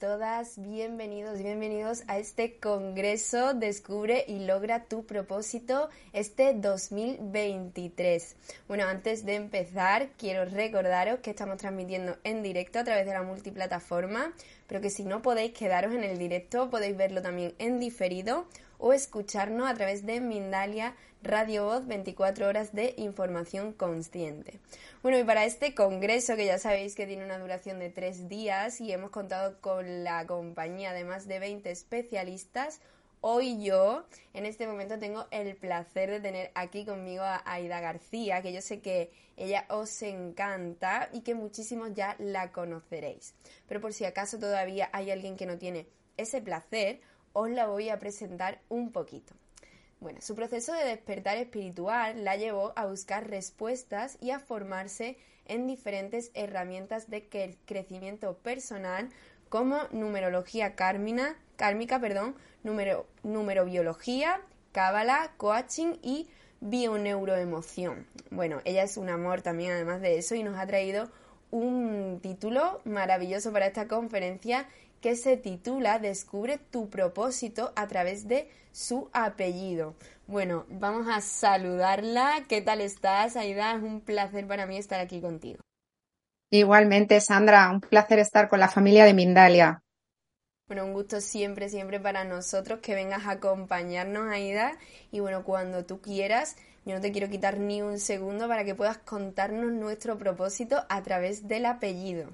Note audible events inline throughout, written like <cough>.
Todas, bienvenidos, bienvenidos a este Congreso Descubre y logra tu propósito este 2023. Bueno, antes de empezar, quiero recordaros que estamos transmitiendo en directo a través de la multiplataforma, pero que si no podéis quedaros en el directo, podéis verlo también en diferido o escucharnos a través de Mindalia Radio Voz 24 horas de información consciente. Bueno, y para este congreso, que ya sabéis que tiene una duración de tres días y hemos contado con la compañía de más de 20 especialistas, hoy yo en este momento tengo el placer de tener aquí conmigo a Aida García, que yo sé que ella os encanta y que muchísimos ya la conoceréis. Pero por si acaso todavía hay alguien que no tiene ese placer, os la voy a presentar un poquito. Bueno, su proceso de despertar espiritual la llevó a buscar respuestas y a formarse en diferentes herramientas de crecimiento personal como numerología kármica, kármica perdón, numero, numerobiología, cábala, coaching y bioneuroemoción. Bueno, ella es un amor también además de eso y nos ha traído un título maravilloso para esta conferencia que se titula Descubre tu propósito a través de su apellido. Bueno, vamos a saludarla. ¿Qué tal estás, Aida? Es un placer para mí estar aquí contigo. Igualmente, Sandra, un placer estar con la familia de Mindalia. Bueno, un gusto siempre, siempre para nosotros que vengas a acompañarnos, Aida. Y bueno, cuando tú quieras, yo no te quiero quitar ni un segundo para que puedas contarnos nuestro propósito a través del apellido.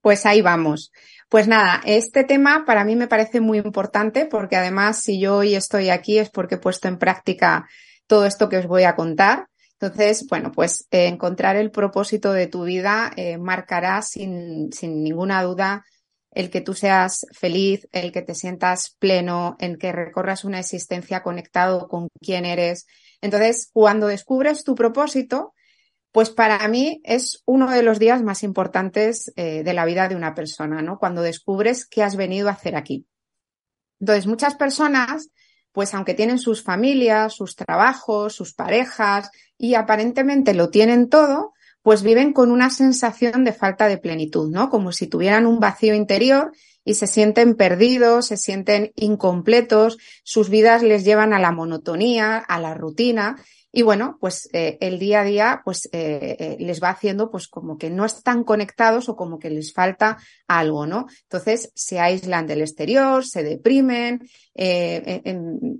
Pues ahí vamos. Pues nada, este tema para mí me parece muy importante porque además si yo hoy estoy aquí es porque he puesto en práctica todo esto que os voy a contar. Entonces, bueno, pues eh, encontrar el propósito de tu vida eh, marcará sin, sin ninguna duda el que tú seas feliz, el que te sientas pleno, el que recorras una existencia conectado con quién eres. Entonces, cuando descubres tu propósito, pues para mí es uno de los días más importantes eh, de la vida de una persona, ¿no? Cuando descubres qué has venido a hacer aquí. Entonces, muchas personas, pues aunque tienen sus familias, sus trabajos, sus parejas y aparentemente lo tienen todo, pues viven con una sensación de falta de plenitud, ¿no? Como si tuvieran un vacío interior y se sienten perdidos, se sienten incompletos, sus vidas les llevan a la monotonía, a la rutina y bueno, pues eh, el día a día pues eh, eh, les va haciendo pues como que no están conectados o como que les falta algo, ¿no? Entonces se aíslan del exterior, se deprimen,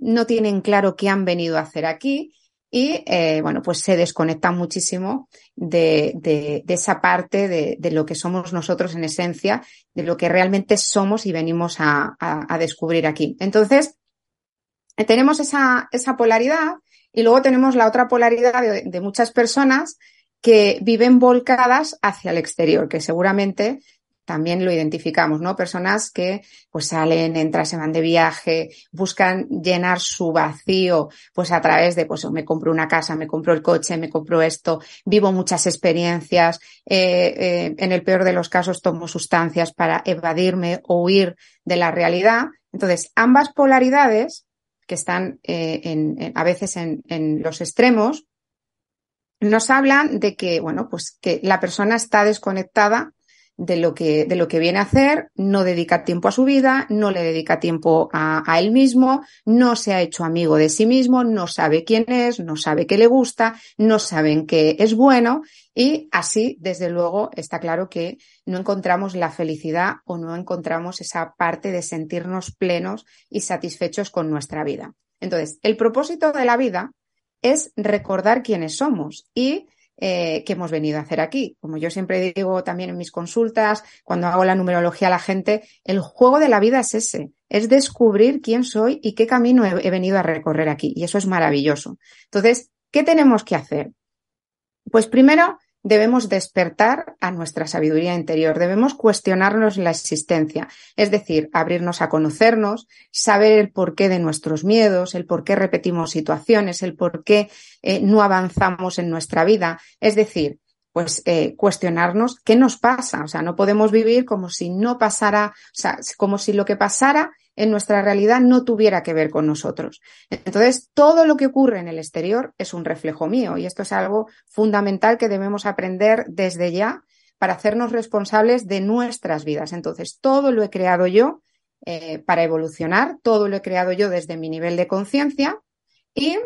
no tienen claro qué han venido a hacer aquí y bueno, pues se desconectan muchísimo de, de, de esa parte de, de, lo que somos nosotros en esencia, de lo que realmente somos y venimos a, a, a descubrir aquí. Entonces, tenemos esa, esa polaridad y luego tenemos la otra polaridad de, muchas personas que viven volcadas hacia el exterior, que seguramente también lo identificamos, ¿no? Personas que pues salen, entran, se van de viaje, buscan llenar su vacío, pues a través de, pues me compro una casa, me compro el coche, me compro esto, vivo muchas experiencias, eh, eh, en el peor de los casos tomo sustancias para evadirme o huir de la realidad. Entonces, ambas polaridades que están eh, en, a veces en, en, los extremos, nos hablan de que, bueno, pues que la persona está desconectada de lo que, de lo que viene a hacer, no dedica tiempo a su vida, no le dedica tiempo a, a, él mismo, no se ha hecho amigo de sí mismo, no sabe quién es, no sabe qué le gusta, no saben qué es bueno y así, desde luego, está claro que no encontramos la felicidad o no encontramos esa parte de sentirnos plenos y satisfechos con nuestra vida. Entonces, el propósito de la vida es recordar quiénes somos y eh, que hemos venido a hacer aquí. Como yo siempre digo también en mis consultas, cuando hago la numerología a la gente, el juego de la vida es ese, es descubrir quién soy y qué camino he, he venido a recorrer aquí. Y eso es maravilloso. Entonces, ¿qué tenemos que hacer? Pues primero, debemos despertar a nuestra sabiduría interior, debemos cuestionarnos la existencia, es decir, abrirnos a conocernos, saber el porqué de nuestros miedos, el por qué repetimos situaciones, el por qué eh, no avanzamos en nuestra vida, es decir, pues eh, cuestionarnos qué nos pasa, o sea, no podemos vivir como si no pasara, o sea, como si lo que pasara en nuestra realidad no tuviera que ver con nosotros. Entonces, todo lo que ocurre en el exterior es un reflejo mío y esto es algo fundamental que debemos aprender desde ya para hacernos responsables de nuestras vidas. Entonces, todo lo he creado yo eh, para evolucionar, todo lo he creado yo desde mi nivel de conciencia y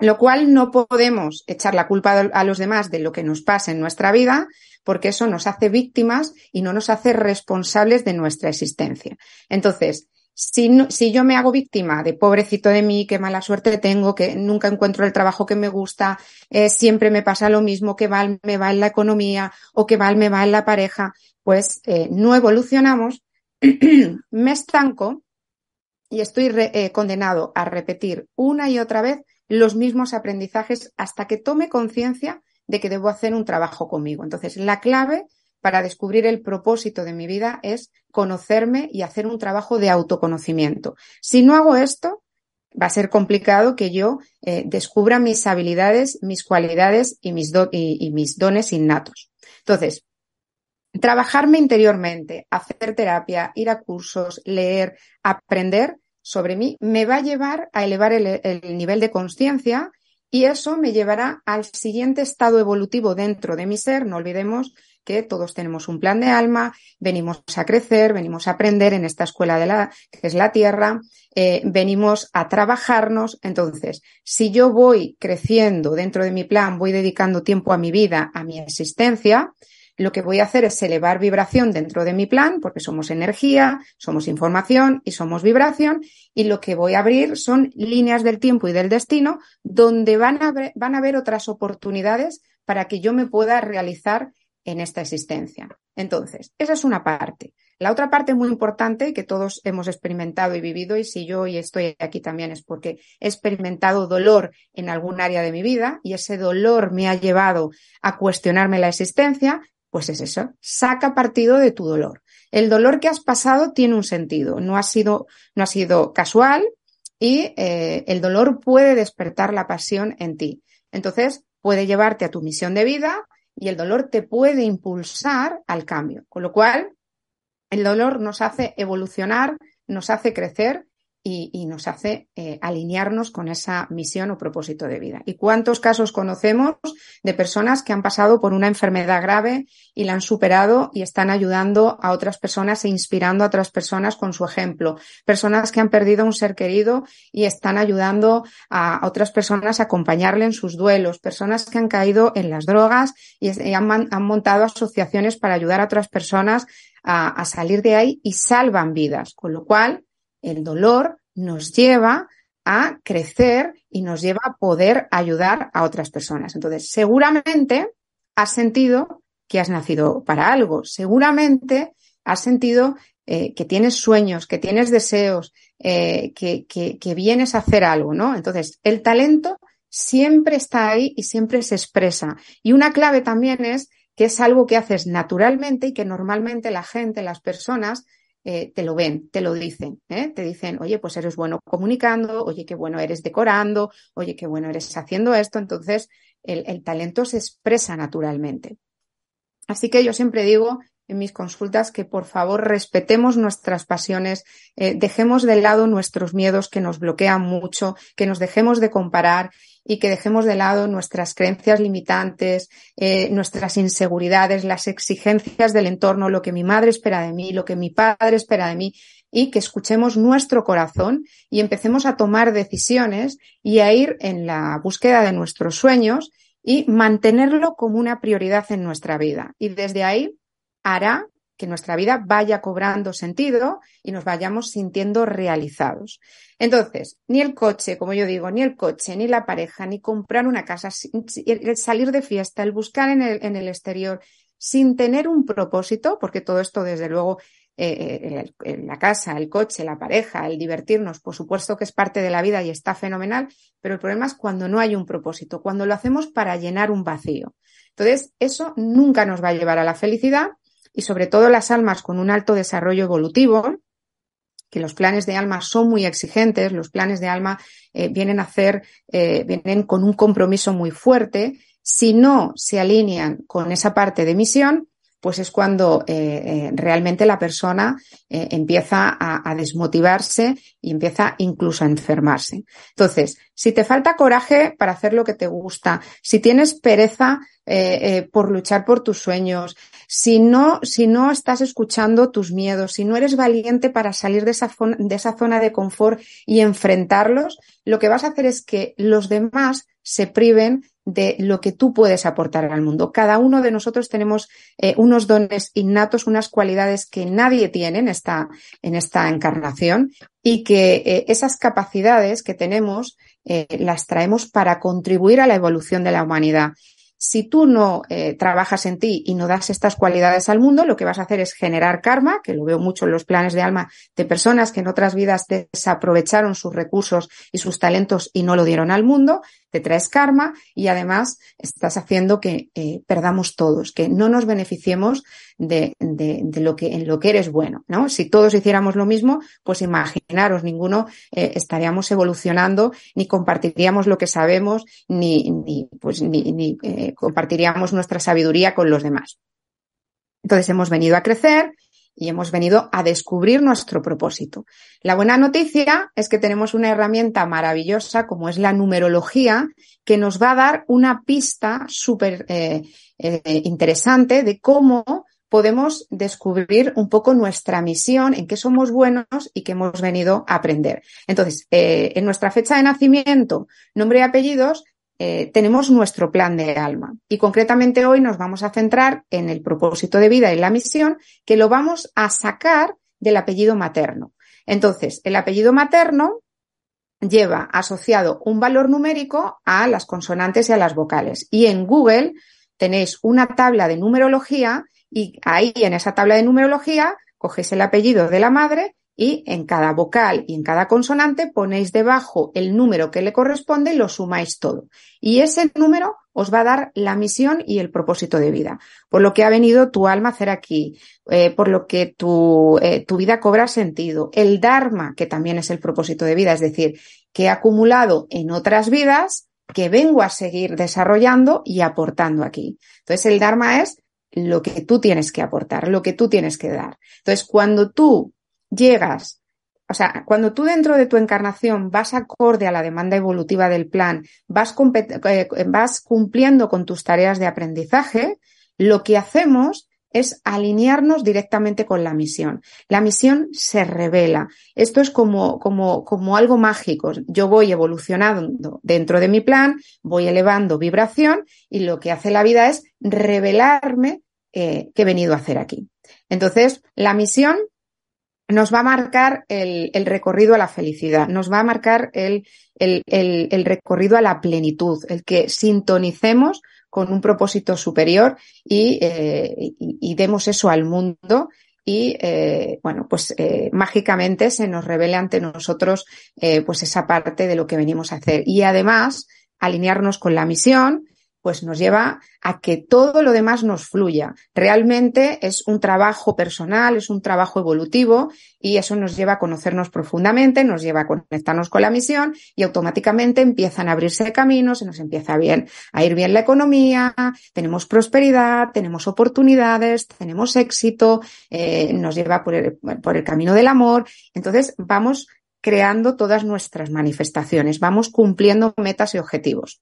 lo cual no podemos echar la culpa a los demás de lo que nos pasa en nuestra vida, porque eso nos hace víctimas y no nos hace responsables de nuestra existencia. Entonces, si, yo me hago víctima de pobrecito de mí, qué mala suerte tengo, que nunca encuentro el trabajo que me gusta, eh, siempre me pasa lo mismo, que mal me va en la economía o que mal me va en la pareja, pues eh, no evolucionamos, <clears throat> me estanco y estoy eh, condenado a repetir una y otra vez los mismos aprendizajes hasta que tome conciencia de que debo hacer un trabajo conmigo. Entonces, la clave para descubrir el propósito de mi vida es conocerme y hacer un trabajo de autoconocimiento. Si no hago esto, va a ser complicado que yo eh, descubra mis habilidades, mis cualidades y mis, dones innatos. Entonces, trabajarme interiormente, hacer terapia, ir a cursos, leer, aprender, sobre mí me va a llevar a elevar el, el nivel de conciencia y eso me llevará al siguiente estado evolutivo dentro de mi ser. No olvidemos que todos tenemos un plan de alma, venimos a crecer, venimos a aprender en esta escuela de la que es la tierra, eh, venimos a trabajarnos. Entonces, si yo voy creciendo dentro de mi plan, voy dedicando tiempo a mi vida, a mi existencia, lo que voy a hacer es elevar vibración dentro de mi plan, porque somos energía, somos información y somos vibración, y lo que voy a abrir son líneas del tiempo y del destino donde van a, van a haber otras oportunidades para que yo me pueda realizar en esta existencia. Entonces, esa es una parte. La otra parte muy importante que todos hemos experimentado y vivido, y si yo hoy estoy aquí también es porque he experimentado dolor en algún área de mi vida y ese dolor me ha llevado a cuestionarme la existencia, pues es eso, saca partido de tu dolor. El dolor que has pasado tiene un sentido, no ha sido, no ha sido casual y eh, el dolor puede despertar la pasión en ti. Entonces, puede llevarte a tu misión de vida y el dolor te puede impulsar al cambio. Con lo cual, el dolor nos hace evolucionar, nos hace crecer y, nos hace eh, alinearnos con esa misión o propósito de vida. ¿Y cuántos casos conocemos de personas que han pasado por una enfermedad grave y la han superado y están ayudando a otras personas e inspirando a otras personas con su ejemplo? Personas que han perdido un ser querido y están ayudando a otras personas a acompañarle en sus duelos. Personas que han caído en las drogas y, han, montado asociaciones para ayudar a otras personas a salir de ahí y salvan vidas. Con lo cual, el dolor nos lleva a crecer y nos lleva a poder ayudar a otras personas. Entonces, seguramente has sentido que has nacido para algo, seguramente has sentido eh, que tienes sueños, que tienes deseos, eh, que, que, que vienes a hacer algo, ¿no? Entonces, el talento siempre está ahí y siempre se expresa. Y una clave también es que es algo que haces naturalmente y que normalmente la gente, las personas, eh, te lo ven, te lo dicen, ¿eh? te dicen, oye, pues eres bueno comunicando, oye, qué bueno eres decorando, oye, qué bueno eres haciendo esto, entonces el, talento se expresa naturalmente. Así que yo siempre digo en mis consultas que por favor respetemos nuestras pasiones, eh, dejemos de lado nuestros miedos que nos bloquean mucho, que nos dejemos de comparar y que dejemos de lado nuestras creencias limitantes, eh, nuestras inseguridades, las exigencias del entorno, lo que mi madre espera de mí, lo que mi padre espera de mí y que escuchemos nuestro corazón y empecemos a tomar decisiones y a ir en la búsqueda de nuestros sueños y mantenerlo como una prioridad en nuestra vida. Y desde ahí hará que nuestra vida vaya cobrando sentido y nos vayamos sintiendo realizados. Entonces, ni el coche, como yo digo, ni el coche, ni la pareja, ni comprar una casa, el salir de fiesta, el buscar en el, exterior, sin tener un propósito, porque todo esto, desde luego, eh, eh la casa, el coche, la pareja, el divertirnos, por supuesto que es parte de la vida y está fenomenal, pero el problema es cuando no hay un propósito, cuando lo hacemos para llenar un vacío. Entonces, eso nunca nos va a llevar a la felicidad y sobre todo las almas con un alto desarrollo evolutivo, que los planes de alma son muy exigentes, los planes de alma eh, vienen a hacer, eh, vienen con un compromiso muy fuerte. Si no se alinean con esa parte de misión, pues es cuando eh, realmente la persona empieza a, desmotivarse y empieza incluso a enfermarse. Entonces, si te falta coraje para hacer lo que te gusta, si tienes pereza por luchar por tus sueños, si no, si no estás escuchando tus miedos, si no eres valiente para salir de esa, de esa zona de confort y enfrentarlos, lo que vas a hacer es que los demás se priven de lo que tú puedes aportar al mundo. Cada uno de nosotros tenemos eh, unos dones innatos, unas cualidades que nadie tiene en esta, en esta encarnación y que eh, esas capacidades que tenemos eh, las traemos para contribuir a la evolución de la humanidad. Si tú no eh, trabajas en ti y no das estas cualidades al mundo, lo que vas a hacer es generar karma, que lo veo mucho en los planes de alma de personas que en otras vidas desaprovecharon sus recursos y sus talentos y no lo dieron al mundo, traes karma y además estás haciendo que eh, perdamos todos, que no nos beneficiemos de, de, lo que, en lo que eres bueno, ¿no? Si todos hiciéramos lo mismo, pues imaginaros, ninguno eh, estaríamos evolucionando, ni compartiríamos lo que sabemos, ni, ni pues, ni eh, compartiríamos nuestra sabiduría con los demás. Entonces hemos venido a crecer, y hemos venido a descubrir nuestro propósito. La buena noticia es que tenemos una herramienta maravillosa como es la numerología que nos va a dar una pista súper eh, eh, interesante de cómo podemos descubrir un poco nuestra misión, en qué somos buenos y qué hemos venido a aprender. Entonces, eh, en nuestra fecha de nacimiento, nombre y apellidos, eh, tenemos nuestro plan de alma. Y concretamente hoy nos vamos a centrar en el propósito de vida y la misión, que lo vamos a sacar del apellido materno. Entonces, el apellido materno lleva asociado un valor numérico a las consonantes y a las vocales. Y en Google tenéis una tabla de numerología y ahí en esa tabla de numerología cogéis el apellido de la madre y en cada vocal y en cada consonante ponéis debajo el número que le corresponde y lo sumáis todo. Y ese número os va a dar la misión y el propósito de vida, por lo que ha venido tu alma a hacer aquí, eh, por lo que tu, eh, tu vida cobra sentido, el Dharma, que también es el propósito de vida, es decir, que he acumulado en otras vidas que vengo a seguir desarrollando y aportando aquí. Entonces el Dharma es lo que tú tienes que aportar, lo que tú tienes que dar. Entonces, cuando tú llegas, o sea, cuando tú dentro de tu encarnación vas acorde a la demanda evolutiva del plan, vas, eh, vas cumpliendo con tus tareas de aprendizaje, lo que hacemos es alinearnos directamente con la misión. La misión se revela. Esto es como, como, como algo mágico. Yo voy evolucionando dentro de mi plan, voy elevando vibración y lo que hace la vida es revelarme eh, qué he venido a hacer aquí. Entonces, la misión nos va a marcar el, el, recorrido a la felicidad, nos va a marcar el, el, el, recorrido a la plenitud, el que sintonicemos con un propósito superior y, eh, y, demos eso al mundo y eh, bueno pues eh, mágicamente se nos revele ante nosotros eh, pues esa parte de lo que venimos a hacer. Y además alinearnos con la misión pues nos lleva a que todo lo demás nos fluya. Realmente es un trabajo personal, es un trabajo evolutivo y eso nos lleva a conocernos profundamente, nos lleva a conectarnos con la misión y automáticamente empiezan a abrirse caminos, se nos empieza bien a ir bien la economía, tenemos prosperidad, tenemos oportunidades, tenemos éxito, eh, nos lleva por el, por el camino del amor. Entonces vamos creando todas nuestras manifestaciones, vamos cumpliendo metas y objetivos.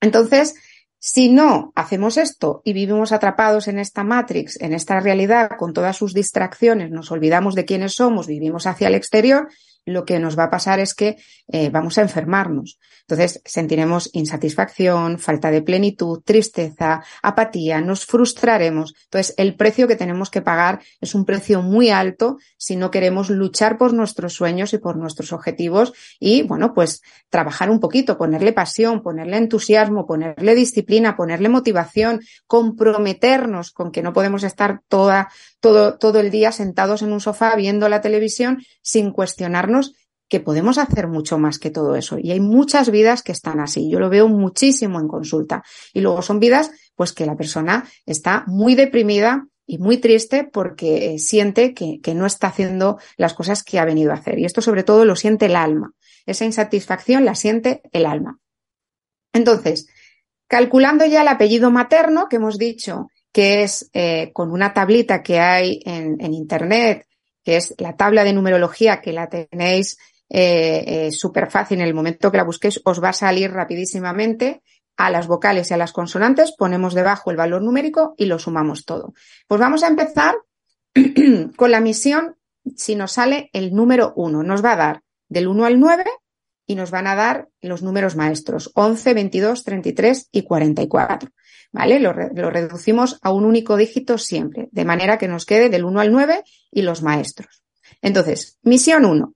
Entonces, si no hacemos esto y vivimos atrapados en esta matrix, en esta realidad, con todas sus distracciones, nos olvidamos de quiénes somos, vivimos hacia el exterior, lo que nos va a pasar es que eh, vamos a enfermarnos. Entonces sentiremos insatisfacción, falta de plenitud, tristeza, apatía, nos frustraremos. Entonces el precio que tenemos que pagar es un precio muy alto si no queremos luchar por nuestros sueños y por nuestros objetivos y, bueno, pues trabajar un poquito, ponerle pasión, ponerle entusiasmo, ponerle disciplina, ponerle motivación, comprometernos con que no podemos estar toda, todo, todo el día sentados en un sofá viendo la televisión sin que podemos hacer mucho más que todo eso. Y hay muchas vidas que están así. Yo lo veo muchísimo en consulta. Y luego son vidas, pues que la persona está muy deprimida y muy triste porque eh, siente que, que no está haciendo las cosas que ha venido a hacer. Y esto sobre todo lo siente el alma. Esa insatisfacción la siente el alma. Entonces, calculando ya el apellido materno, que hemos dicho que es eh, con una tablita que hay en, Internet, que es la tabla de numerología que la tenéis eh, eh, súper fácil. En el momento que la busquéis os va a salir rapidísimamente a las vocales y a las consonantes, ponemos debajo el valor numérico y lo sumamos todo. Pues vamos a empezar <clears throat> con la misión si nos sale el número 1. Nos va a dar del 1 al 9 y nos van a dar los números maestros 11, 22, 33 y 44. ¿Vale? Lo, reducimos a un único dígito siempre, de manera que nos quede del 1 al 9 y los maestros. Entonces, misión 1.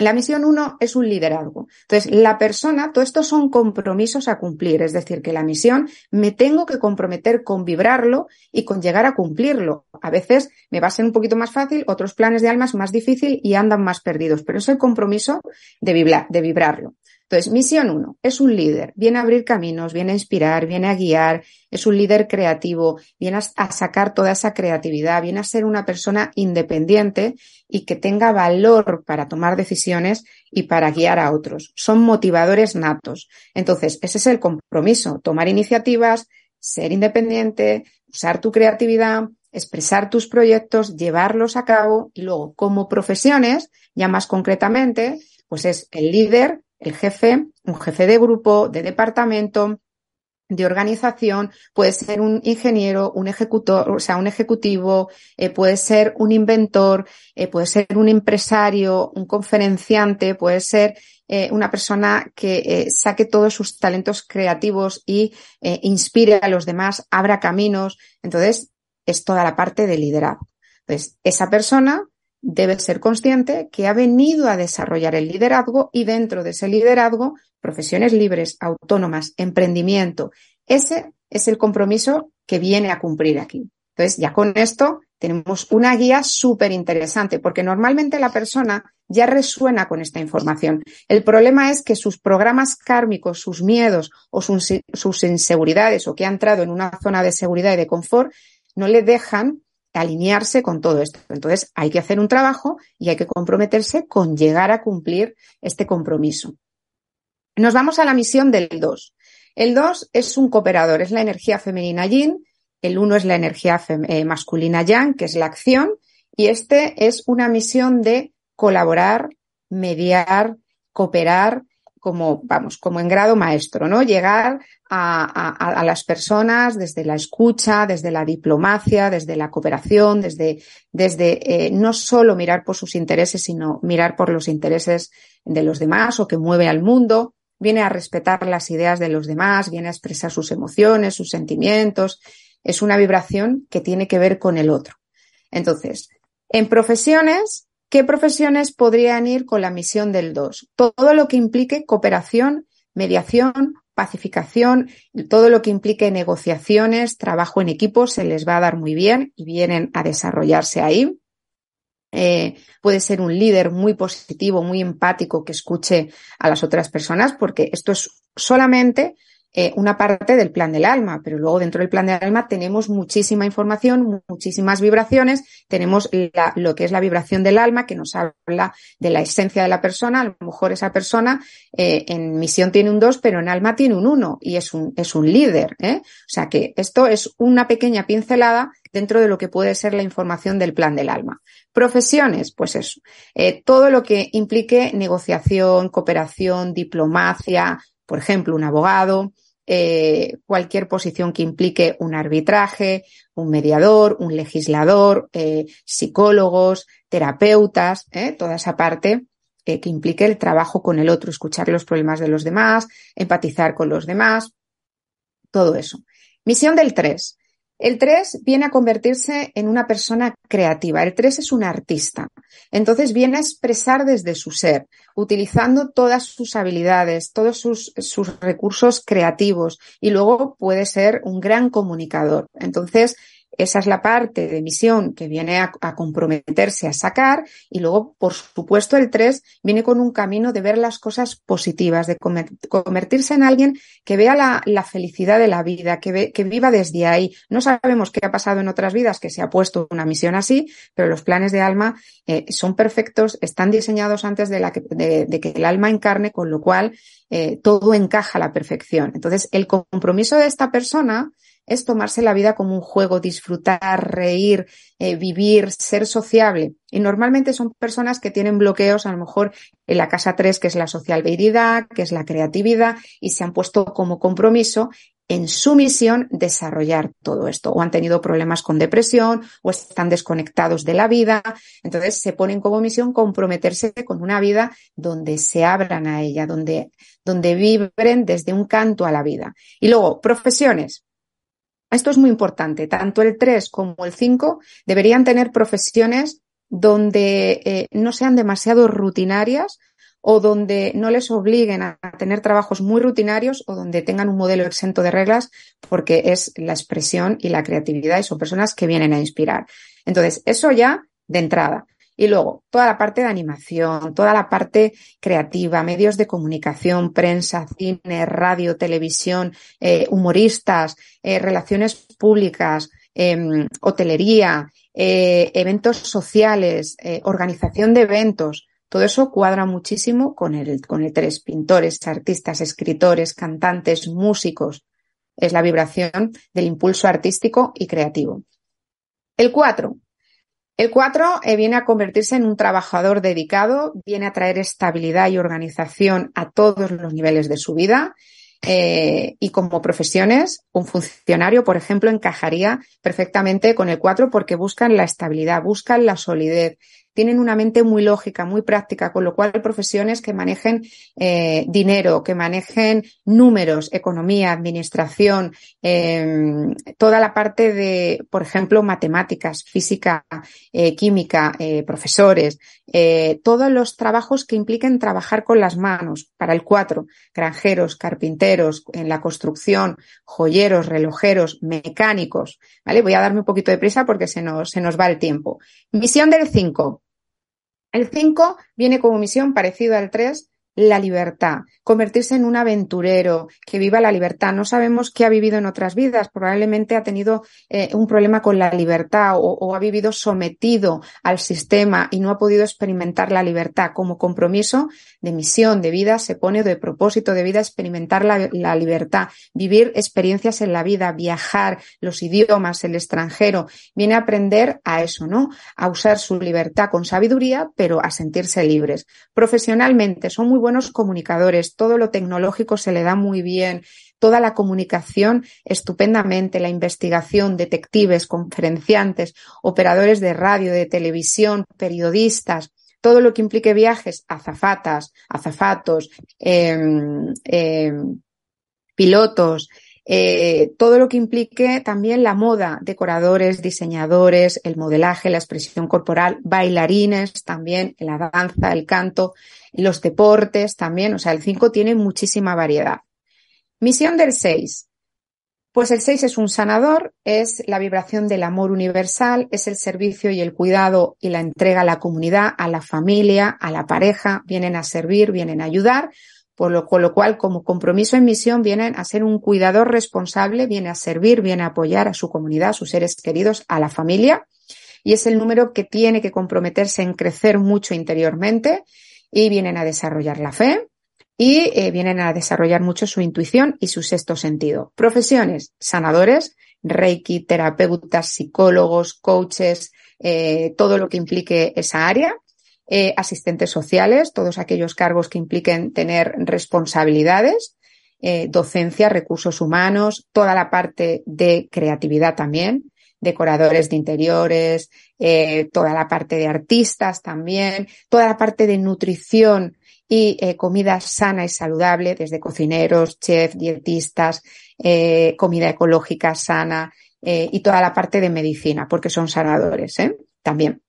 La misión uno es un liderazgo. Entonces, la persona, todo esto son compromisos a cumplir, es decir, que la misión me tengo que comprometer con vibrarlo y con llegar a cumplirlo. A veces me va a ser un poquito más fácil, otros planes de almas más difícil y andan más perdidos, pero es el compromiso de, vibrar, de vibrarlo. Entonces, misión uno, es un líder, viene a abrir caminos, viene a inspirar, viene a guiar, es un líder creativo, viene a, sacar toda esa creatividad, viene a ser una persona independiente y que tenga valor para tomar decisiones y para guiar a otros. Son motivadores natos. Entonces, ese es el compromiso, tomar iniciativas, ser independiente, usar tu creatividad, expresar tus proyectos, llevarlos a cabo y luego, como profesiones, ya más concretamente, pues es el líder, el jefe, un jefe de grupo, de departamento, de organización, puede ser un ingeniero, un ejecutor, o sea, un ejecutivo, eh, puede ser un inventor, eh, puede ser un empresario, un conferenciante, puede ser eh, una persona que saque todos sus talentos creativos y inspire a los demás, abra caminos. Entonces, es toda la parte de liderazgo. Entonces, esa persona debe ser consciente que ha venido a desarrollar el liderazgo y dentro de ese liderazgo, profesiones libres, autónomas, emprendimiento. Ese es el compromiso que viene a cumplir aquí. Entonces, ya con esto tenemos una guía súper interesante porque normalmente la persona ya resuena con esta información. El problema es que sus programas kármicos, sus miedos o sus, sus inseguridades o que ha entrado en una zona de seguridad y de confort no le dejan alinearse con todo esto. Entonces hay que hacer un trabajo y hay que comprometerse con llegar a cumplir este compromiso. Nos vamos a la misión del 2. El 2 es un cooperador, es la energía femenina yin, el 1 es la energía eh, masculina yang, que es la acción, y este es una misión de colaborar, mediar, cooperar como, vamos, como en grado maestro, ¿no? Llegar a, a, a, las personas desde la escucha, desde la diplomacia, desde la cooperación, desde, desde eh, no solo mirar por sus intereses, sino mirar por los intereses de los demás o que mueve al mundo. Viene a respetar las ideas de los demás, viene a expresar sus emociones, sus sentimientos. Es una vibración que tiene que ver con el otro. Entonces, en profesiones, ¿Qué profesiones podrían ir con la misión del 2? Todo lo que implique cooperación, mediación, pacificación, todo lo que implique negociaciones, trabajo en equipo, se les va a dar muy bien y vienen a desarrollarse ahí. Eh, puede ser un líder muy positivo, muy empático que escuche a las otras personas, porque esto es solamente eh, una parte del plan del alma, pero luego dentro del plan del alma tenemos muchísima información, muchísimas vibraciones, tenemos lo que es la vibración del alma, que nos habla de la esencia de la persona, a lo mejor esa persona eh, en misión tiene un 2, pero en alma tiene un 1 y es un, es un líder. ¿eh? O sea que esto es una pequeña pincelada dentro de lo que puede ser la información del plan del alma. Profesiones, pues eso, todo lo que implique negociación, cooperación, diplomacia, por ejemplo, un abogado, eh, cualquier posición que implique un arbitraje, un mediador, un legislador, eh, psicólogos, terapeutas, eh, toda esa parte que implique el trabajo con el otro, escuchar los problemas de los demás, empatizar con los demás, todo eso. Misión del 3. El 3 viene a convertirse en una persona creativa. El 3 es un artista. Entonces viene a expresar desde su ser, utilizando todas sus habilidades, todos sus, sus recursos creativos y luego puede ser un gran comunicador. Entonces, esa es la parte de misión que viene a, comprometerse a sacar y luego, por supuesto, el 3 viene con un camino de ver las cosas positivas, de convertirse en alguien que vea la, felicidad de la vida, que, que, viva desde ahí. No sabemos qué ha pasado en otras vidas que se ha puesto una misión así, pero los planes de alma eh, son perfectos, están diseñados antes de, que el alma encarne, con lo cual eh, todo encaja a la perfección. Entonces, el compromiso de esta persona es tomarse la vida como un juego, disfrutar, reír, eh, vivir, ser sociable. Y normalmente son personas que tienen bloqueos, a lo mejor en la casa 3, que es la sociabilidad, que es la creatividad, y se han puesto como compromiso en su misión desarrollar todo esto. O han tenido problemas con depresión, o están desconectados de la vida. Entonces se ponen como misión comprometerse con una vida donde se abran a ella, donde, donde vibren desde un canto a la vida. Y luego, profesiones. Esto es muy importante. Tanto el 3 como el 5 deberían tener profesiones donde eh, no sean demasiado rutinarias o donde no les obliguen a tener trabajos muy rutinarios o donde tengan un modelo exento de reglas porque es la expresión y la creatividad y son personas que vienen a inspirar. Entonces, eso ya de entrada. Y luego, toda la parte de animación, toda la parte creativa, medios de comunicación, prensa, cine, radio, televisión, eh, humoristas, eh, relaciones públicas, em, hotelería, eh, eventos sociales, organización de eventos. Todo eso cuadra muchísimo con el, con el tres pintores, artistas, escritores, cantantes, músicos. Es la vibración del impulso artístico y creativo. El cuatro, el 4 eh, viene a convertirse en un trabajador dedicado, viene a traer estabilidad y organización a todos los niveles de su vida. Eh, y como profesiones, un funcionario, por ejemplo, encajaría perfectamente con el 4 porque buscan la estabilidad, buscan la solidez, tienen una mente muy lógica, muy práctica, con lo cual profesiones que manejen eh, dinero, que manejen números, economía, administración, em, toda la parte de, por ejemplo, matemáticas, física, eh, química, eh, profesores, todos los trabajos que impliquen trabajar con las manos. Para el cuatro, granjeros, carpinteros, en la construcción, joyeros, relojeros, mecánicos. ¿Vale? Voy a darme un poquito de prisa porque se nos, se nos va el tiempo. Misión del 5. El 5 viene como misión parecido al 3, la libertad, convertirse en un aventurero que viva la libertad. No sabemos qué ha vivido en otras vidas, probablemente ha tenido eh, un problema con la libertad o, ha vivido sometido al sistema y no ha podido experimentar la libertad. Como compromiso de misión de vida se pone de propósito de vida experimentar la, la libertad, vivir experiencias en la vida, viajar, los idiomas, el extranjero. Viene a aprender a eso, ¿no? A usar su libertad con sabiduría, pero a sentirse libres. Profesionalmente son muy buenos comunicadores, todo lo tecnológico se le da muy bien, toda la comunicación estupendamente, la investigación, detectives, conferenciantes, operadores de radio, de televisión, periodistas, todo lo que implique viajes, azafatas, azafatos, em, em, pilotos, eh, todo lo que implique también la moda, decoradores, diseñadores, el modelaje, la expresión corporal, bailarines también, la danza, el canto, los deportes también, o sea, el 5 tiene muchísima variedad. Misión del 6. Pues el 6 es un sanador, es la vibración del amor universal, es el servicio y el cuidado y la entrega a la comunidad, a la familia, a la pareja, vienen a servir, vienen a ayudar, por lo, con lo cual, como compromiso en misión, vienen a ser un cuidador responsable, viene a servir, viene a apoyar a su comunidad, a sus seres queridos, a la familia. Y es el número que tiene que comprometerse en crecer mucho interiormente y vienen a desarrollar la fe y eh, vienen a desarrollar mucho su intuición y su sexto sentido. Profesiones, sanadores, reiki, terapeutas, psicólogos, coaches, eh, todo lo que implique esa área. Eh, asistentes sociales, todos aquellos cargos que impliquen tener responsabilidades, eh, docencia, recursos humanos, toda la parte de creatividad también, decoradores de interiores, toda la parte de artistas también, toda la parte de nutrición y comida sana y saludable, desde cocineros, chefs, dietistas, comida ecológica sana y toda la parte de medicina, porque son sanadores también.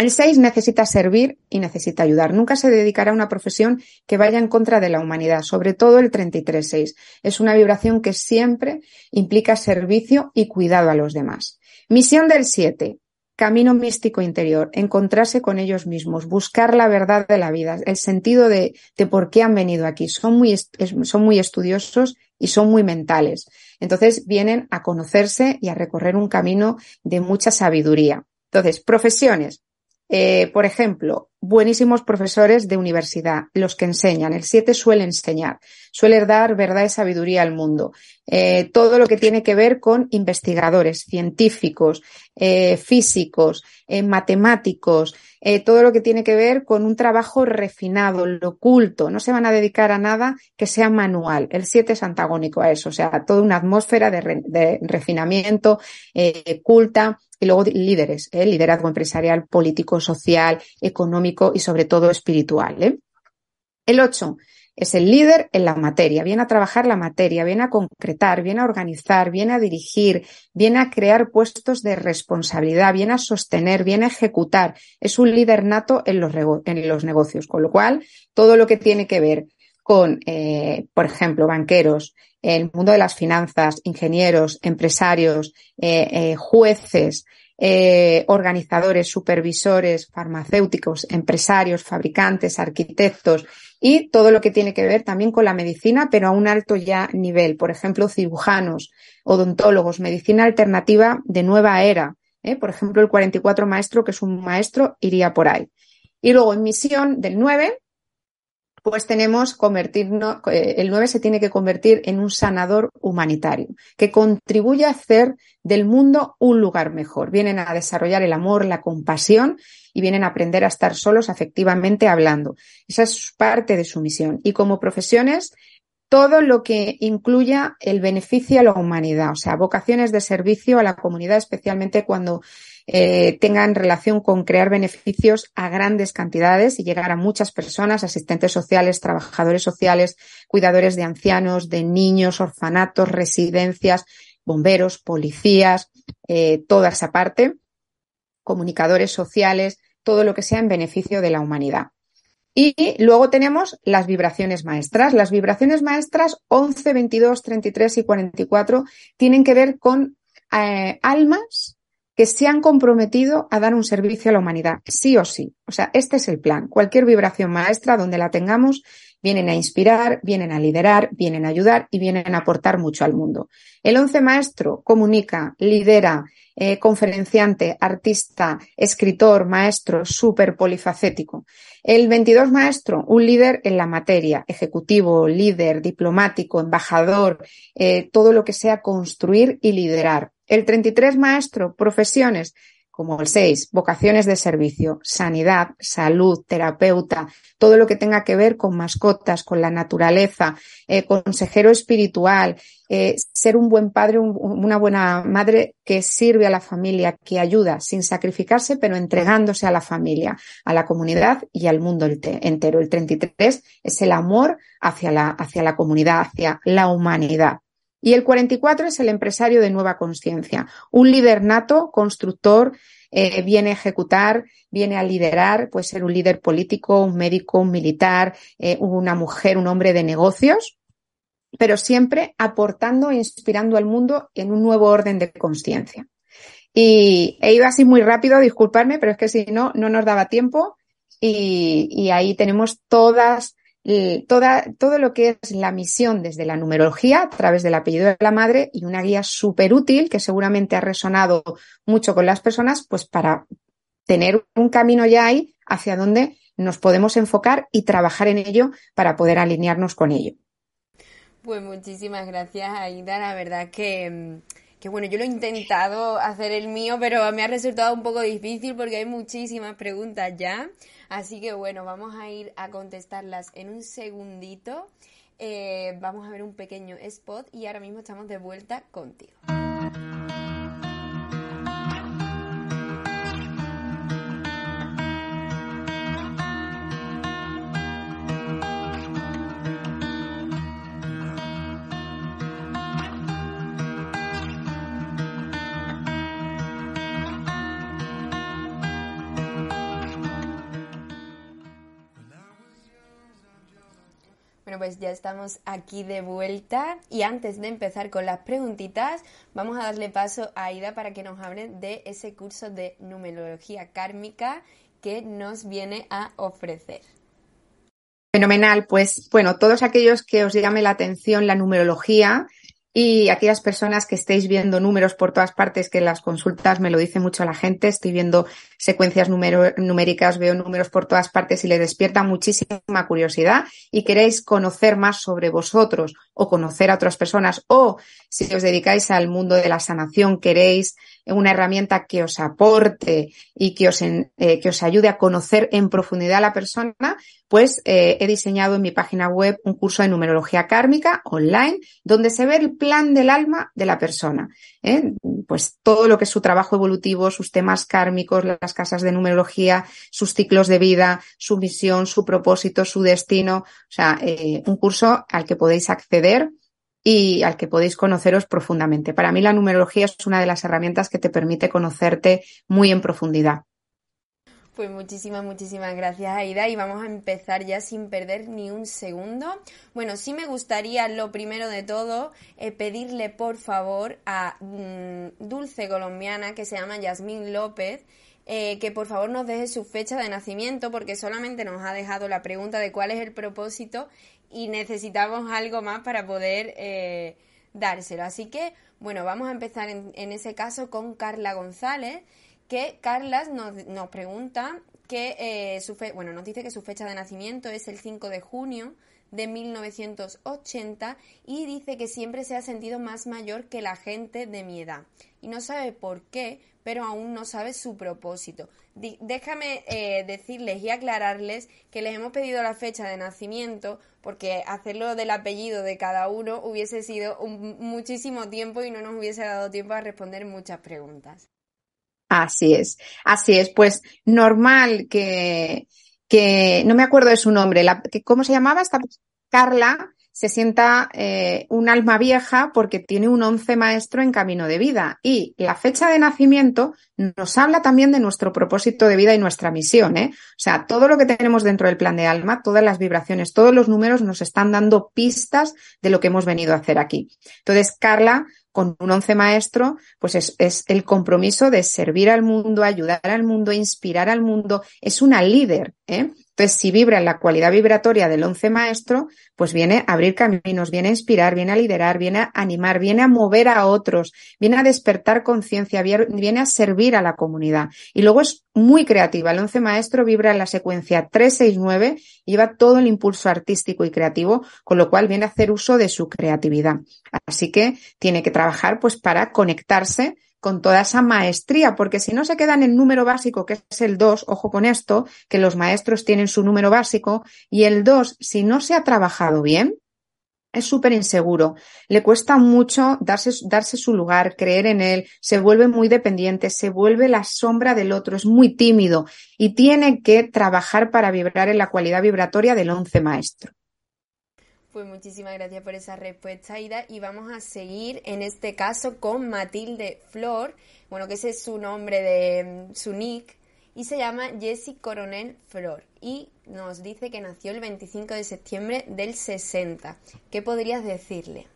El 6 necesita servir y necesita ayudar. Nunca se dedicará a una profesión que vaya en contra de la humanidad, sobre todo el 33-6. Es una vibración que siempre implica servicio y cuidado a los demás. Misión del 7. Camino místico interior, encontrarse con ellos mismos, buscar la verdad de la vida, el sentido de, de por qué han venido aquí. Son muy, son muy estudiosos y son muy mentales. Entonces vienen a conocerse y a recorrer un camino de mucha sabiduría. Entonces, profesiones. Eh, por ejemplo, buenísimos profesores de universidad, los que enseñan. El 7 suele enseñar, suele dar verdad y sabiduría al mundo. Eh, todo lo que tiene que ver con investigadores, científicos, eh, físicos, matemáticos, todo lo que tiene que ver con un trabajo refinado, lo oculto. No se van a dedicar a nada que sea manual. El 7 es antagónico a eso, o sea, toda una atmósfera de, de refinamiento, culta y luego líderes, ¿eh? liderazgo empresarial, político, social, económico y sobre todo espiritual. ¿eh? El 8 es el líder en la materia, viene a trabajar la materia, viene a concretar, viene a organizar, viene a dirigir, viene a crear puestos de responsabilidad, viene a sostener, viene a ejecutar. Es un líder nato en los, en los negocios, con lo cual todo lo que tiene que ver con, eh, por ejemplo, banqueros, el mundo de las finanzas, ingenieros, empresarios, eh, jueces, eh, organizadores, supervisores, farmacéuticos, empresarios, fabricantes, arquitectos y todo lo que tiene que ver también con la medicina, pero a un alto ya nivel. Por ejemplo, cirujanos, odontólogos, medicina alternativa de nueva era. Por ejemplo, el 44 maestro, que es un maestro, iría por ahí. Y luego en misión del 9, pues tenemos convertirnos, eh, el 9 se tiene que convertir en un sanador humanitario, que contribuye a hacer del mundo un lugar mejor. Vienen a desarrollar el amor, la compasión y vienen a aprender a estar solos afectivamente hablando. Esa es parte de su misión. Y como profesiones, todo lo que incluya el beneficio a la humanidad, o sea, vocaciones de servicio a la comunidad, especialmente cuando eh, tengan relación con crear beneficios a grandes cantidades y llegar a muchas personas, asistentes sociales, trabajadores sociales, cuidadores de ancianos, de niños, orfanatos, residencias, bomberos, policías, eh, toda esa parte, comunicadores sociales, todo lo que sea en beneficio de la humanidad. Y luego tenemos las vibraciones maestras. Las vibraciones maestras 11, 22, 33 y 44 tienen que ver con eh, almas que se han comprometido a dar un servicio a la humanidad, sí o sí. O sea, este es el plan. Cualquier vibración maestra donde la tengamos, vienen a inspirar, vienen a liderar, vienen a ayudar y vienen a aportar mucho al mundo. El once maestro comunica, lidera, eh, conferenciante, artista, escritor, maestro, súper polifacético. El 22 maestro, un líder en la materia, ejecutivo, líder, diplomático, embajador, eh, todo lo que sea construir y liderar. El 33 maestro, profesiones, como el 6, vocaciones de servicio, sanidad, salud, terapeuta, todo lo que tenga que ver con mascotas, con la naturaleza, eh, consejero espiritual, eh, ser un buen padre, una buena madre que sirve a la familia, que ayuda sin sacrificarse, pero entregándose a la familia, a la comunidad y al mundo entero. El 33 es el amor hacia la, hacia la comunidad, hacia la humanidad. Y el 44 es el empresario de nueva conciencia, un líder nato, constructor, eh, viene a ejecutar, viene a liderar, puede ser un líder político, un médico, un militar, eh, una mujer, un hombre de negocios, pero siempre aportando e inspirando al mundo en un nuevo orden de conciencia. Y he ido así muy rápido, disculparme, pero es que si no, no nos daba tiempo. Y, y ahí tenemos todas toda, todo lo que es la misión desde la numerología a través del apellido de la madre y una guía súper útil que seguramente ha resonado mucho con las personas, pues para tener un camino ya ahí hacia donde nos podemos enfocar y trabajar en ello para poder alinearnos con ello. Pues muchísimas gracias, Aida. La verdad que, que, bueno, yo lo he intentado hacer el mío, pero me ha resultado un poco difícil porque hay muchísimas preguntas ya. Así que bueno, vamos a ir a contestarlas en un segundito. Eh, vamos a ver un pequeño spot y ahora mismo estamos de vuelta contigo. Pues ya estamos aquí de vuelta y antes de empezar con las preguntitas, vamos a darle paso a Aida para que nos hable de ese curso de numerología kármica que nos viene a ofrecer. Fenomenal, pues bueno, todos aquellos que os llame la atención la numerología, y aquellas personas que estéis viendo números por todas partes, que en las consultas me lo dice mucho la gente, estoy viendo secuencias numéricas, veo números por todas partes y le despierta muchísima curiosidad y queréis conocer más sobre vosotros o conocer a otras personas o si os dedicáis al mundo de la sanación, queréis una herramienta que os aporte y que os, eh, que os ayude a conocer en profundidad a la persona, pues eh, he diseñado en mi página web un curso de numerología kármica online donde se ve el plan del alma de la persona. ¿Eh? Pues todo lo que es su trabajo evolutivo, sus temas kármicos, las casas de numerología, sus ciclos de vida, su misión, su propósito, su destino. O sea, eh, un curso al que podéis acceder y al que podéis conoceros profundamente. Para mí la numerología es una de las herramientas que te permite conocerte muy en profundidad. Pues muchísimas, muchísimas gracias, Aida. Y vamos a empezar ya sin perder ni un segundo. Bueno, sí me gustaría, lo primero de todo, eh, pedirle por favor a mm, Dulce Colombiana, que se llama Yasmín López, eh, que por favor nos deje su fecha de nacimiento, porque solamente nos ha dejado la pregunta de cuál es el propósito y necesitamos algo más para poder eh, dárselo. Así que, bueno, vamos a empezar en, en ese caso con Carla González que Carlas nos, pregunta que eh, su fe, bueno, nos dice que su fecha de nacimiento es el 5 de junio de 1980 y dice que siempre se ha sentido más mayor que la gente de mi edad y no sabe por qué, pero aún no sabe su propósito. déjame eh, decirles y aclararles que les hemos pedido la fecha de nacimiento porque hacerlo del apellido de cada uno hubiese sido muchísimo tiempo y no nos hubiese dado tiempo a responder muchas preguntas. Así es, así es. Pues normal que, que no me acuerdo de su nombre, la, que, ¿cómo se llamaba esta? Carla se sienta eh, un alma vieja porque tiene un once maestro en camino de vida. Y la fecha de nacimiento nos habla también de nuestro propósito de vida y nuestra misión. ¿eh? O sea, todo lo que tenemos dentro del plan de alma, todas las vibraciones, todos los números nos están dando pistas de lo que hemos venido a hacer aquí. Entonces, Carla con un once maestro, pues es, es, el compromiso de servir al mundo, ayudar al mundo, inspirar al mundo. Es una líder, ¿eh? Entonces, si vibra la cualidad vibratoria del once maestro, pues viene a abrir caminos, viene a inspirar, viene a liderar, viene a animar, viene a mover a otros, viene a despertar conciencia, viene a servir a la comunidad. Y luego es muy creativa. El once maestro vibra en la secuencia 369, lleva todo el impulso artístico y creativo, con lo cual viene a hacer uso de su creatividad. Así que tiene que trabajar pues para conectarse con toda esa maestría, porque si no se queda en el número básico, que es el 2, ojo con esto, que los maestros tienen su número básico, y el 2, si no se ha trabajado bien, es súper inseguro, le cuesta mucho darse, darse su lugar, creer en él, se vuelve muy dependiente, se vuelve la sombra del otro, es muy tímido y tiene que trabajar para vibrar en la cualidad vibratoria del once maestro. Pues muchísimas gracias por esa respuesta, Ida. Y vamos a seguir en este caso con Matilde Flor, bueno, que ese es su nombre de mm, su nick, y se llama Jessie Coronel Flor. Y nos dice que nació el 25 de septiembre del 60. ¿Qué podrías decirle?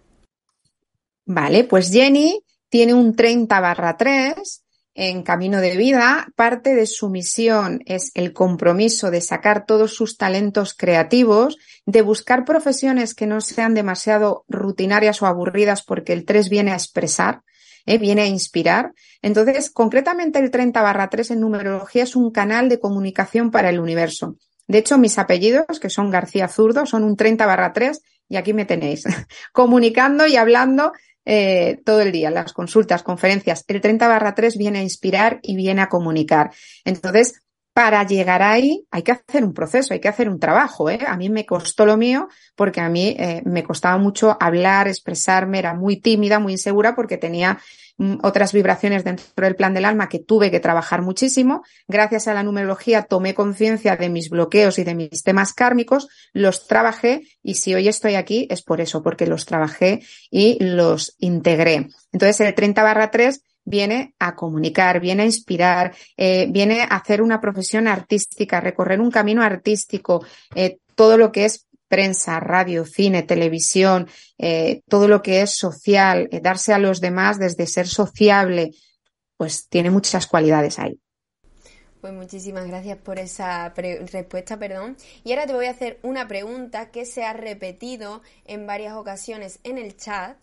Vale, pues Jenny tiene un 30 barra 3 en camino de vida, parte de su misión es el compromiso de sacar todos sus talentos creativos, de buscar profesiones que no sean demasiado rutinarias o aburridas porque el 3 viene a expresar, ¿eh? viene a inspirar. Entonces, concretamente el 30 barra 3 en numerología es un canal de comunicación para el universo. De hecho, mis apellidos, que son García Zurdo, son un 30 barra 3 y aquí me tenéis, <laughs> comunicando y hablando eh, todo el día, las consultas, conferencias. El 30 barra 3 viene a inspirar y viene a comunicar. Entonces, para llegar ahí hay que hacer un proceso, hay que hacer un trabajo. ¿eh? A mí me costó lo mío porque a mí eh, me costaba mucho hablar, expresarme, era muy tímida, muy insegura porque tenía otras vibraciones dentro del plan del alma que tuve que trabajar muchísimo. Gracias a la numerología tomé conciencia de mis bloqueos y de mis temas kármicos, los trabajé y si hoy estoy aquí es por eso, porque los trabajé y los integré. Entonces el 30 barra 3 viene a comunicar, viene a inspirar, eh, viene a hacer una profesión artística, recorrer un camino artístico, eh, todo lo que es prensa, radio, cine, televisión, eh, todo lo que es social, eh, darse a los demás desde ser sociable, pues tiene muchas cualidades ahí. Pues muchísimas gracias por esa respuesta, perdón. Y ahora te voy a hacer una pregunta que se ha repetido en varias ocasiones en el chat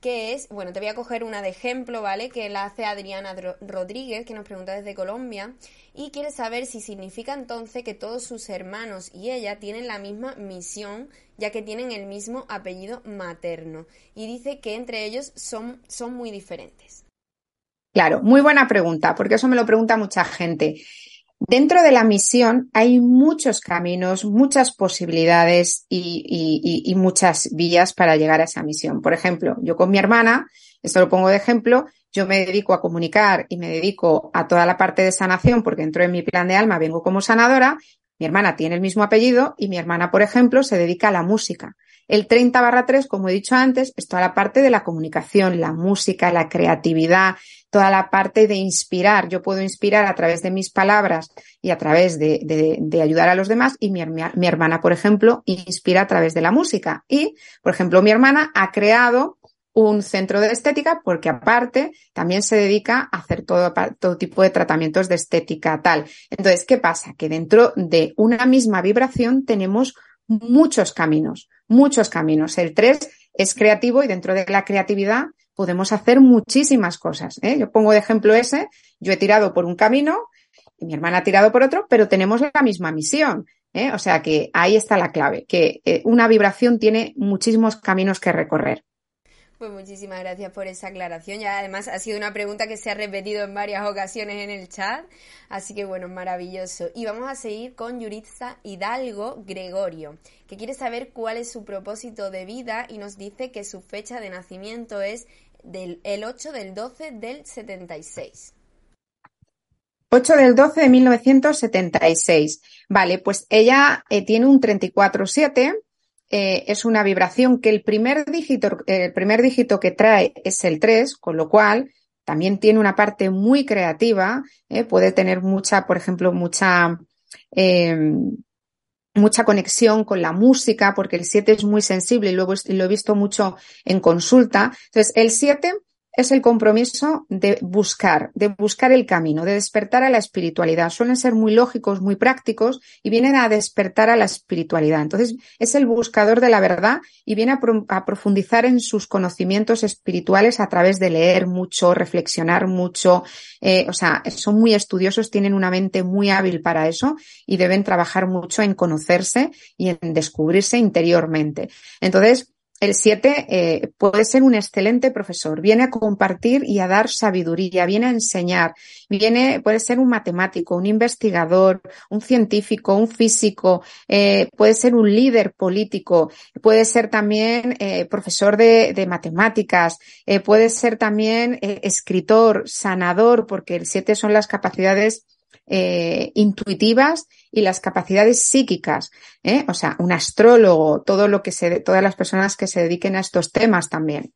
que es, bueno, te voy a coger una de ejemplo, ¿vale? Que la hace Adriana Rodríguez, que nos pregunta desde Colombia, y quiere saber si significa entonces que todos sus hermanos y ella tienen la misma misión, ya que tienen el mismo apellido materno. Y dice que entre ellos son, son muy diferentes. Claro, muy buena pregunta, porque eso me lo pregunta mucha gente. Dentro de la misión hay muchos caminos, muchas posibilidades y, muchas vías para llegar a esa misión. Por ejemplo, yo con mi hermana, esto lo pongo de ejemplo, yo me dedico a comunicar y me dedico a toda la parte de sanación porque dentro de mi plan de alma vengo como sanadora. Mi hermana tiene el mismo apellido y mi hermana, por ejemplo, se dedica a la música. El 30 barra 3, como he dicho antes, es toda la parte de la comunicación, la música, la creatividad, toda la parte de inspirar. Yo puedo inspirar a través de mis palabras y a través de, de, ayudar a los demás y mi, hermana, por ejemplo, inspira a través de la música. Y, por ejemplo, mi hermana ha creado un centro de estética porque aparte también se dedica a hacer todo, todo tipo de tratamientos de estética tal. Entonces, ¿qué pasa? Que dentro de una misma vibración tenemos muchos caminos, muchos caminos. El 3 es creativo y dentro de la creatividad podemos hacer muchísimas cosas. ¿eh? Yo pongo de ejemplo ese, yo he tirado por un camino y mi hermana ha tirado por otro, pero tenemos la misma misión. ¿eh? O sea que ahí está la clave, que eh, una vibración tiene muchísimos caminos que recorrer. Pues muchísimas gracias por esa aclaración. Ya además ha sido una pregunta que se ha repetido en varias ocasiones en el chat. Así que bueno, maravilloso. Y vamos a seguir con Yuritza Hidalgo Gregorio, que quiere saber cuál es su propósito de vida y nos dice que su fecha de nacimiento es del, el 8 del 12 del 76. 8 del 12 de 1976. Vale, pues ella eh, tiene un 34-7 eh, es una vibración que el primer dígito, el primer dígito que trae es el 3, con lo cual también tiene una parte muy creativa, eh, puede tener mucha, por ejemplo, mucha, em, mucha conexión con la música, porque el 7 es muy sensible y luego lo he visto mucho en consulta. Entonces, el 7 es el compromiso de buscar, de buscar el camino, de despertar a la espiritualidad. Suelen ser muy lógicos, muy prácticos y vienen a despertar a la espiritualidad. Entonces, es el buscador de la verdad y viene a, profundizar en sus conocimientos espirituales a través de leer mucho, reflexionar mucho. Eh, o sea, son muy estudiosos, tienen una mente muy hábil para eso y deben trabajar mucho en conocerse y en descubrirse interiormente. Entonces, el 7 eh, puede ser un excelente profesor, viene a compartir y a dar sabiduría, viene a enseñar, viene, puede ser un matemático, un investigador, un científico, un físico, eh, puede ser un líder político, puede ser también eh, profesor de, de matemáticas, eh, puede ser también eh, escritor, sanador, porque el 7 son las capacidades eh, intuitivas y las capacidades psíquicas, ¿eh? o sea, un astrólogo, todo lo que se, todas las personas que se dediquen a estos temas también.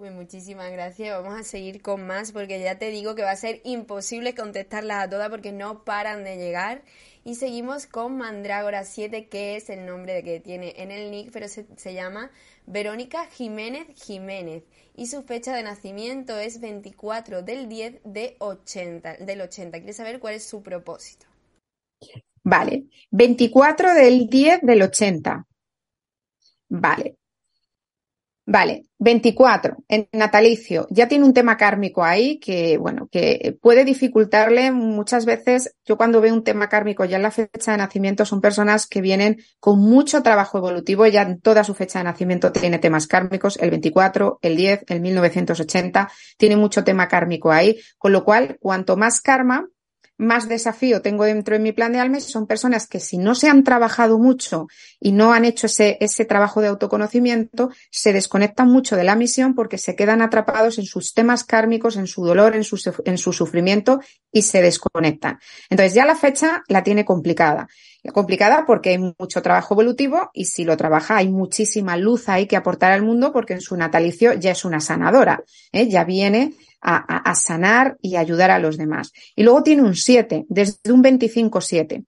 Pues muchísimas gracias. Vamos a seguir con más porque ya te digo que va a ser imposible contestarlas a todas porque no paran de llegar. Y seguimos con Mandrágora 7, que es el nombre que tiene en el nick, pero se, llama Verónica Jiménez Jiménez. Y su fecha de nacimiento es 24 del 10 de 80, del 80. ¿Quieres saber cuál es su propósito? Vale, 24 del 10 del 80. Vale. Vale, 24, en natalicio, ya tiene un tema kármico ahí que, bueno, que puede dificultarle muchas veces. Yo cuando veo un tema kármico ya en la fecha de nacimiento son personas que vienen con mucho trabajo evolutivo, ya en toda su fecha de nacimiento tiene temas kármicos, el 24, el 10, el 1980, tiene mucho tema kármico ahí, con lo cual, cuanto más karma, más desafío tengo dentro de mi plan de alma son personas que si no se han trabajado mucho y no han hecho ese, ese trabajo de autoconocimiento, se desconectan mucho de la misión porque se quedan atrapados en sus temas kármicos, en su dolor, en su, en su sufrimiento y se desconectan. Entonces ya la fecha la tiene complicada. Complicada porque hay mucho trabajo evolutivo y si lo trabaja hay muchísima luz ahí que aportar al mundo porque en su natalicio ya es una sanadora, ¿eh? ya viene a, sanar y ayudar a los demás. Y luego tiene un 7, desde un 25-7.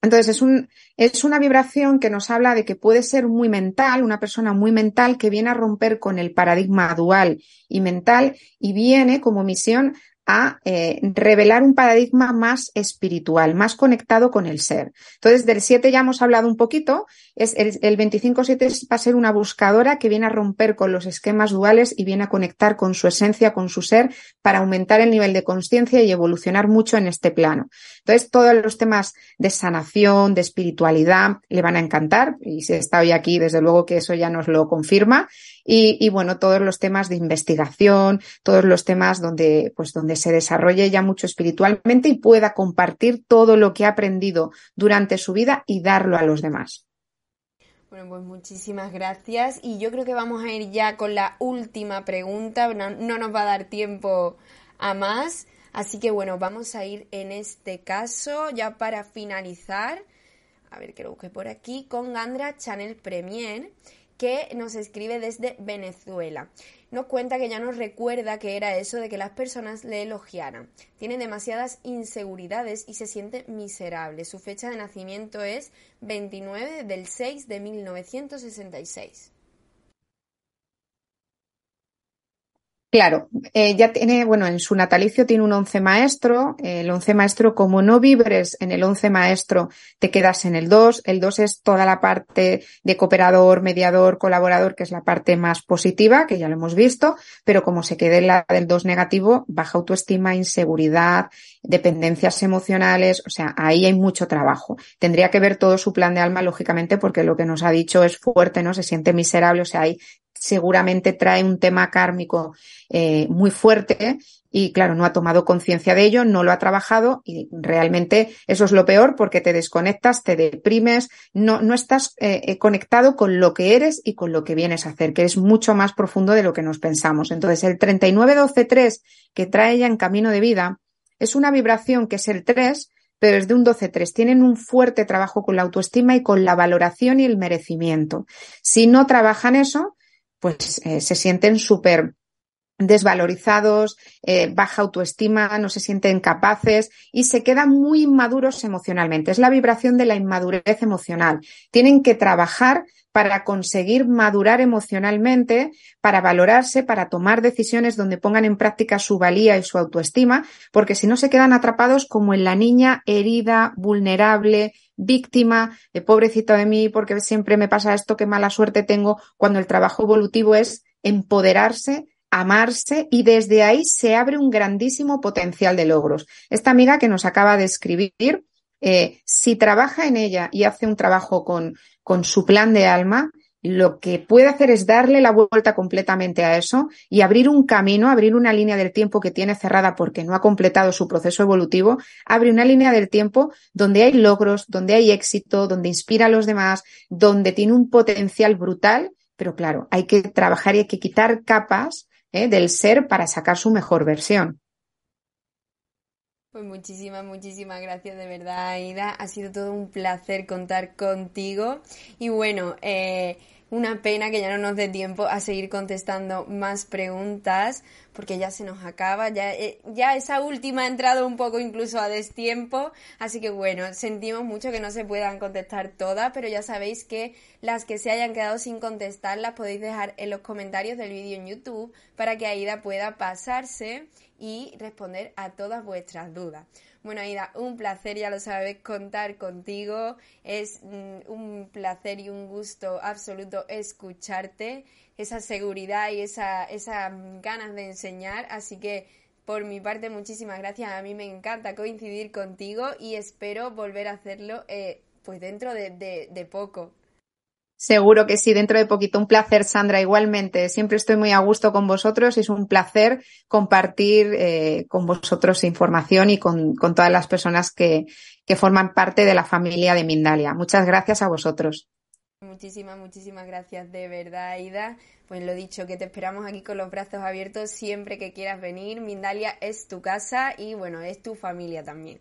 Entonces es, un, es una vibración que nos habla de que puede ser muy mental, una persona muy mental que viene a romper con el paradigma dual y mental y viene como misión a eh, revelar un paradigma más espiritual, más conectado con el ser. Entonces, del 7 ya hemos hablado un poquito, es el, el 25-7 va a ser una buscadora que viene a romper con los esquemas duales y viene a conectar con su esencia, con su ser, para aumentar el nivel de conciencia y evolucionar mucho en este plano. Entonces, todos los temas de sanación, de espiritualidad, le van a encantar, y si está hoy aquí, desde luego que eso ya nos lo confirma. Y, bueno, todos los temas de investigación, todos los temas donde, pues, donde se desarrolle ya mucho espiritualmente y pueda compartir todo lo que ha aprendido durante su vida y darlo a los demás. Bueno, pues muchísimas gracias. Y yo creo que vamos a ir ya con la última pregunta. No, no nos va a dar tiempo a más. Así que bueno, vamos a ir en este caso ya para finalizar. A ver, que por aquí con Gandra Channel Premier que nos escribe desde Venezuela. Nos cuenta que ya nos recuerda que era eso de que las personas le elogiaran. Tiene demasiadas inseguridades y se siente miserable. Su fecha de nacimiento es 29 del 6 de 1966. Claro, eh, ya tiene, bueno, en su natalicio tiene un once maestro. el once maestro, como no vibres en el once maestro, te quedas en el dos. El dos es toda la parte de cooperador, mediador, colaborador, que es la parte más positiva, que ya lo hemos visto, pero como se quede en la del dos negativo, baja autoestima, inseguridad, dependencias emocionales, o sea, ahí hay mucho trabajo. Tendría que ver todo su plan de alma, lógicamente, porque lo que nos ha dicho es fuerte, ¿no? Se siente miserable, o sea, hay seguramente trae un tema kármico eh, muy fuerte y claro, no ha tomado conciencia de ello, no lo ha trabajado y realmente eso es lo peor porque te desconectas, te deprimes, no, no estás eh, eh, conectado con lo que eres y con lo que vienes a hacer, que es mucho más profundo de lo que nos pensamos. Entonces, el 3912-3 que trae ella en camino de vida es una vibración que es el 3, pero es de un 12-3. Tienen un fuerte trabajo con la autoestima y con la valoración y el merecimiento. Si no trabajan eso, pues eh, se sienten súper desvalorizados, eh, baja autoestima, no se sienten capaces y se quedan muy inmaduros emocionalmente. Es la vibración de la inmadurez emocional. Tienen que trabajar para conseguir madurar emocionalmente, para valorarse, para tomar decisiones donde pongan en práctica su valía y su autoestima, porque si no se quedan atrapados como en la niña herida, vulnerable, víctima, de pobrecito de mí, porque siempre me pasa esto, qué mala suerte tengo, cuando el trabajo evolutivo es empoderarse, amarse y desde ahí se abre un grandísimo potencial de logros. Esta amiga que nos acaba de escribir, eh, si trabaja en ella y hace un trabajo con, con su plan de alma, lo que puede hacer es darle la vuelta completamente a eso y abrir un camino, abrir una línea del tiempo que tiene cerrada porque no ha completado su proceso evolutivo, abre una línea del tiempo donde hay logros, donde hay éxito, donde inspira a los demás, donde tiene un potencial brutal, pero claro, hay que trabajar y hay que quitar capas ¿eh? del ser para sacar su mejor versión. Pues muchísimas, muchísimas gracias de verdad, Aida. Ha sido todo un placer contar contigo. Y bueno, eh, una pena que ya no nos dé tiempo a seguir contestando más preguntas, porque ya se nos acaba, ya, eh, ya esa última ha entrado un poco incluso a destiempo, así que bueno, sentimos mucho que no se puedan contestar todas, pero ya sabéis que las que se hayan quedado sin contestar las podéis dejar en los comentarios del vídeo en YouTube para que Aida pueda pasarse y responder a todas vuestras dudas. Bueno, Aida, un placer, ya lo sabes, contar contigo. Es mm, un placer y un gusto absoluto escucharte, esa seguridad y esa, esas ganas de enseñar. Así que, por mi parte, muchísimas gracias. A mí me encanta coincidir contigo y espero volver a hacerlo eh, pues dentro de, de poco. Seguro que sí, dentro de poquito. Un placer, Sandra, igualmente. Siempre estoy muy a gusto con vosotros es un placer compartir eh, con vosotros información y con, con todas las personas que, que, forman parte de la familia de Mindalia. Muchas gracias a vosotros. Muchísimas, muchísimas gracias de verdad, Aida. Pues lo dicho, que te esperamos aquí con los brazos abiertos siempre que quieras venir. Mindalia es tu casa y bueno, es tu familia también.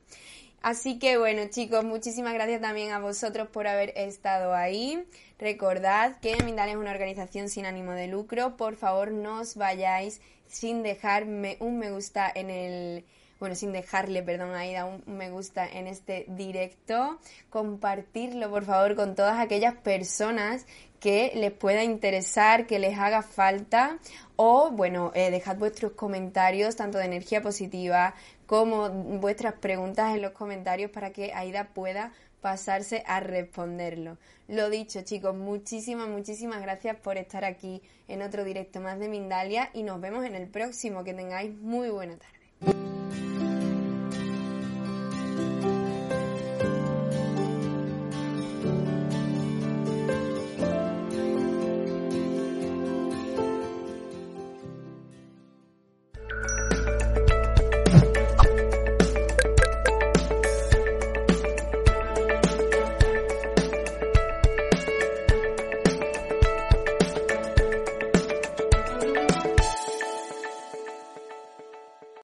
Así que bueno chicos, muchísimas gracias también a vosotros por haber estado ahí. Recordad que Mindalia es una organización sin ánimo de lucro. Por favor, no os vayáis sin dejarme un me gusta en el bueno, sin dejarle, perdón, a un me gusta en este directo, compartirlo por favor con todas aquellas personas que les pueda interesar, que les haga falta o bueno, eh, dejad vuestros comentarios tanto de energía positiva como vuestras preguntas en los comentarios para que Aida pueda pasarse a responderlo. Lo dicho, chicos, muchísimas, muchísimas gracias por estar aquí en otro directo más de Mindalia y nos vemos en el próximo. Que tengáis muy buena tarde.